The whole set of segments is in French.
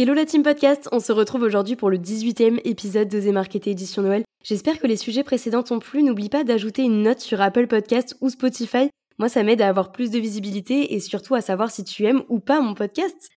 Hello la team podcast, on se retrouve aujourd'hui pour le 18e épisode de The Marketing édition Noël. J'espère que les sujets précédents t'ont plu. N'oublie pas d'ajouter une note sur Apple Podcast ou Spotify. Moi, ça m'aide à avoir plus de visibilité et surtout à savoir si tu aimes ou pas mon podcast.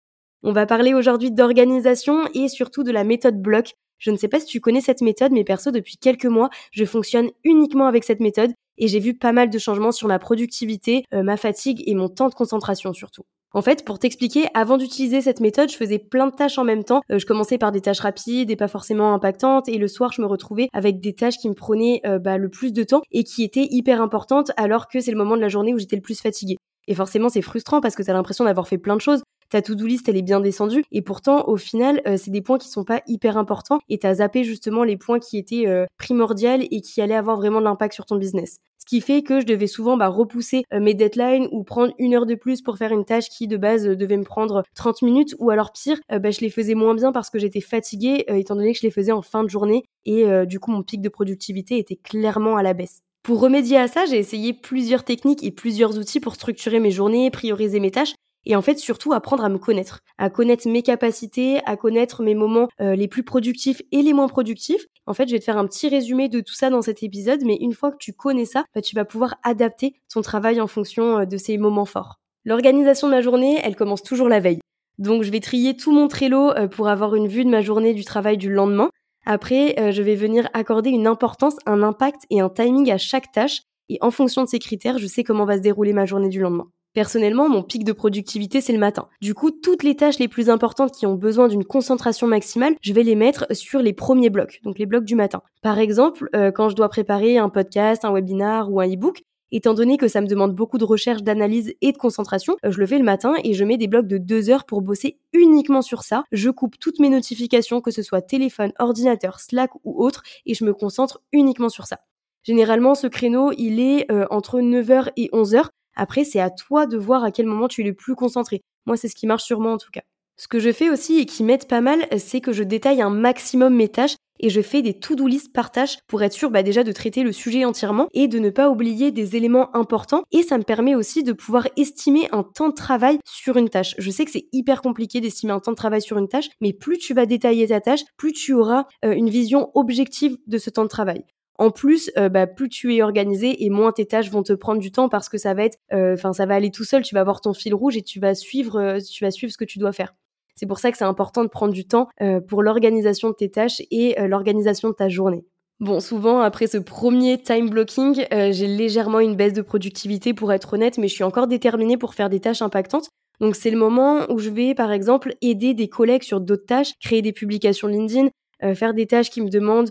On va parler aujourd'hui d'organisation et surtout de la méthode bloc. Je ne sais pas si tu connais cette méthode, mais perso, depuis quelques mois, je fonctionne uniquement avec cette méthode et j'ai vu pas mal de changements sur ma productivité, euh, ma fatigue et mon temps de concentration surtout. En fait, pour t'expliquer, avant d'utiliser cette méthode, je faisais plein de tâches en même temps. Euh, je commençais par des tâches rapides et pas forcément impactantes, et le soir, je me retrouvais avec des tâches qui me prenaient euh, bah, le plus de temps et qui étaient hyper importantes, alors que c'est le moment de la journée où j'étais le plus fatiguée. Et forcément, c'est frustrant parce que tu as l'impression d'avoir fait plein de choses, ta to-do list elle est bien descendue. Et pourtant au final euh, c'est des points qui sont pas hyper importants. Et t'as zappé justement les points qui étaient euh, primordiaux et qui allaient avoir vraiment de l'impact sur ton business. Ce qui fait que je devais souvent bah, repousser euh, mes deadlines ou prendre une heure de plus pour faire une tâche qui de base devait me prendre 30 minutes. Ou alors pire, bah, je les faisais moins bien parce que j'étais fatiguée étant donné que je les faisais en fin de journée. Et du coup mon pic de productivité était clairement à la baisse. Pour remédier à ça, j'ai essayé plusieurs techniques et plusieurs outils pour structurer mes journées, prioriser mes tâches et en fait surtout apprendre à me connaître, à connaître mes capacités, à connaître mes moments euh, les plus productifs et les moins productifs. En fait, je vais te faire un petit résumé de tout ça dans cet épisode, mais une fois que tu connais ça, bah, tu vas pouvoir adapter ton travail en fonction euh, de ces moments forts. L'organisation de ma journée, elle commence toujours la veille. Donc je vais trier tout mon Trello euh, pour avoir une vue de ma journée du travail du lendemain. Après, je vais venir accorder une importance, un impact et un timing à chaque tâche. Et en fonction de ces critères, je sais comment va se dérouler ma journée du lendemain. Personnellement, mon pic de productivité, c'est le matin. Du coup, toutes les tâches les plus importantes qui ont besoin d'une concentration maximale, je vais les mettre sur les premiers blocs, donc les blocs du matin. Par exemple, euh, quand je dois préparer un podcast, un webinar ou un e-book, Étant donné que ça me demande beaucoup de recherche, d'analyse et de concentration, euh, je le fais le matin et je mets des blocs de deux heures pour bosser uniquement sur ça. Je coupe toutes mes notifications, que ce soit téléphone, ordinateur, Slack ou autre, et je me concentre uniquement sur ça. Généralement, ce créneau, il est euh, entre 9h et 11h. Après, c'est à toi de voir à quel moment tu es le plus concentré. Moi, c'est ce qui marche sur moi en tout cas. Ce que je fais aussi et qui m'aide pas mal, c'est que je détaille un maximum mes tâches et je fais des to-do list par tâche pour être sûr bah, déjà de traiter le sujet entièrement et de ne pas oublier des éléments importants. Et ça me permet aussi de pouvoir estimer un temps de travail sur une tâche. Je sais que c'est hyper compliqué d'estimer un temps de travail sur une tâche, mais plus tu vas détailler ta tâche, plus tu auras euh, une vision objective de ce temps de travail. En plus, euh, bah, plus tu es organisé et moins tes tâches vont te prendre du temps parce que ça va être, euh, enfin, ça va aller tout seul. Tu vas avoir ton fil rouge et tu vas suivre, euh, tu vas suivre ce que tu dois faire. C'est pour ça que c'est important de prendre du temps pour l'organisation de tes tâches et l'organisation de ta journée. Bon, souvent, après ce premier time blocking, j'ai légèrement une baisse de productivité pour être honnête, mais je suis encore déterminée pour faire des tâches impactantes. Donc c'est le moment où je vais, par exemple, aider des collègues sur d'autres tâches, créer des publications LinkedIn, faire des tâches qui me demandent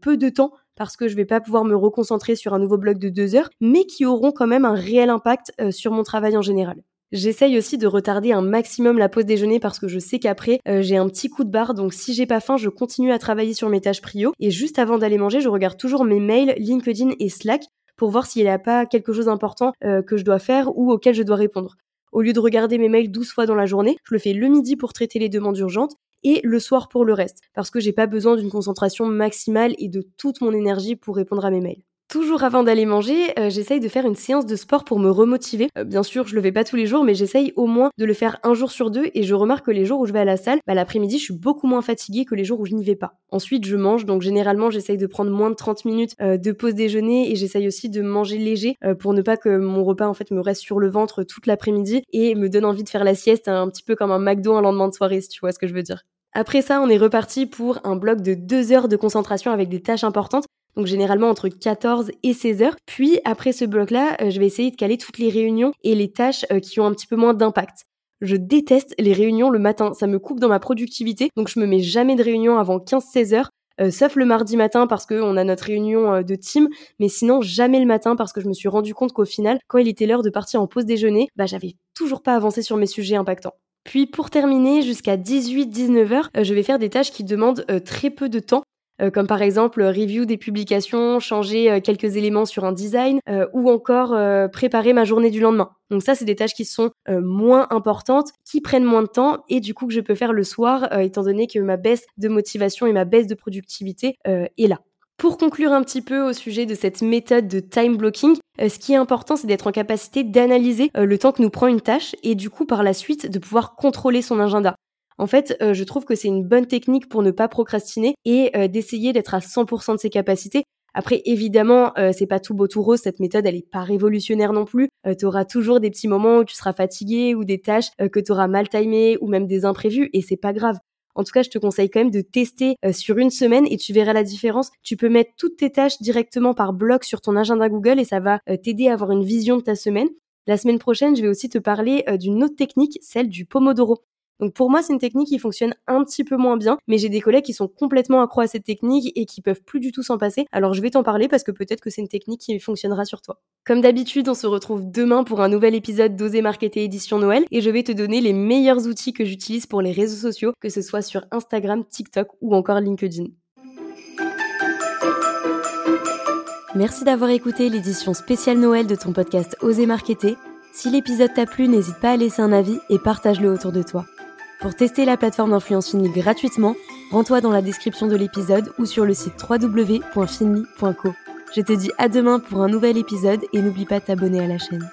peu de temps parce que je vais pas pouvoir me reconcentrer sur un nouveau bloc de deux heures, mais qui auront quand même un réel impact euh, sur mon travail en général. J'essaye aussi de retarder un maximum la pause déjeuner parce que je sais qu'après euh, j'ai un petit coup de barre donc si j'ai pas faim je continue à travailler sur mes tâches prio et juste avant d'aller manger je regarde toujours mes mails, LinkedIn et Slack pour voir s'il n'y a pas quelque chose d'important euh, que je dois faire ou auquel je dois répondre. Au lieu de regarder mes mails 12 fois dans la journée, je le fais le midi pour traiter les demandes urgentes et le soir pour le reste, parce que j'ai pas besoin d'une concentration maximale et de toute mon énergie pour répondre à mes mails. Toujours avant d'aller manger, euh, j'essaye de faire une séance de sport pour me remotiver. Euh, bien sûr, je le fais pas tous les jours, mais j'essaye au moins de le faire un jour sur deux et je remarque que les jours où je vais à la salle, bah, l'après-midi, je suis beaucoup moins fatiguée que les jours où je n'y vais pas. Ensuite, je mange, donc généralement, j'essaye de prendre moins de 30 minutes euh, de pause déjeuner et j'essaye aussi de manger léger pour ne pas que mon repas en fait me reste sur le ventre toute l'après-midi et me donne envie de faire la sieste un petit peu comme un McDo un lendemain de soirée, si tu vois ce que je veux dire. Après ça, on est reparti pour un bloc de deux heures de concentration avec des tâches importantes. Donc généralement entre 14 et 16 heures. Puis après ce bloc-là, euh, je vais essayer de caler toutes les réunions et les tâches euh, qui ont un petit peu moins d'impact. Je déteste les réunions le matin, ça me coupe dans ma productivité, donc je me mets jamais de réunion avant 15-16 heures. Euh, sauf le mardi matin parce qu'on a notre réunion de team, mais sinon jamais le matin parce que je me suis rendu compte qu'au final, quand il était l'heure de partir en pause déjeuner, bah j'avais toujours pas avancé sur mes sujets impactants. Puis pour terminer, jusqu'à 18-19 heures, euh, je vais faire des tâches qui demandent euh, très peu de temps. euh, comme par exemple review des publications, changer quelques éléments sur un design ou encore préparer ma journée du lendemain. Donc ça, c'est des tâches qui sont moins importantes, qui prennent moins de temps et du coup que je peux faire le soir, étant donné que ma baisse de motivation et ma baisse de productivité est là. Pour conclure un petit peu au sujet de cette méthode de time blocking, ce qui est important, c'est d'être en capacité d'analyser le temps que nous prend une tâche et du coup par la suite de pouvoir contrôler son agenda. En fait, euh, je trouve que c'est une bonne technique pour ne pas procrastiner et euh, d'essayer d'être à 100% de ses capacités. Après, évidemment, euh, c'est pas tout beau tout rose. Cette méthode, elle est pas révolutionnaire non plus. tu auras toujours des petits moments où tu seras fatigué ou des tâches que tu auras mal timées ou même des imprévus et c'est pas grave. En tout cas, je te conseille quand même de tester sur une semaine et tu verras la différence. Tu peux mettre toutes tes tâches directement par bloc sur ton agenda Google et ça va t'aider à avoir une vision de ta semaine. La semaine prochaine, je vais aussi te parler d'une autre technique, celle du Pomodoro. Donc pour moi, c'est une technique qui fonctionne un petit peu moins bien, mais j'ai des collègues qui sont complètement accro à cette technique et qui peuvent plus du tout s'en passer. Alors je vais t'en parler parce que peut-être que c'est une technique qui fonctionnera sur toi. Comme d'habitude, on se retrouve demain pour un nouvel épisode d'Oser Marketer édition Noël et je vais te donner les meilleurs outils que j'utilise pour les réseaux sociaux, que ce soit sur Instagram, TikTok ou encore LinkedIn. Merci d'avoir écouté l'édition spéciale Noël de ton podcast Oser Marketer. Si l'épisode t'a plu, n'hésite pas à laisser un avis et partage-le autour de toi. Pour tester la plateforme d'influence Finly gratuitement, rends-toi dans la description de l'épisode ou sur le site www.finly.co. Je te dis à demain pour un nouvel épisode et n'oublie pas de t'abonner à la chaîne.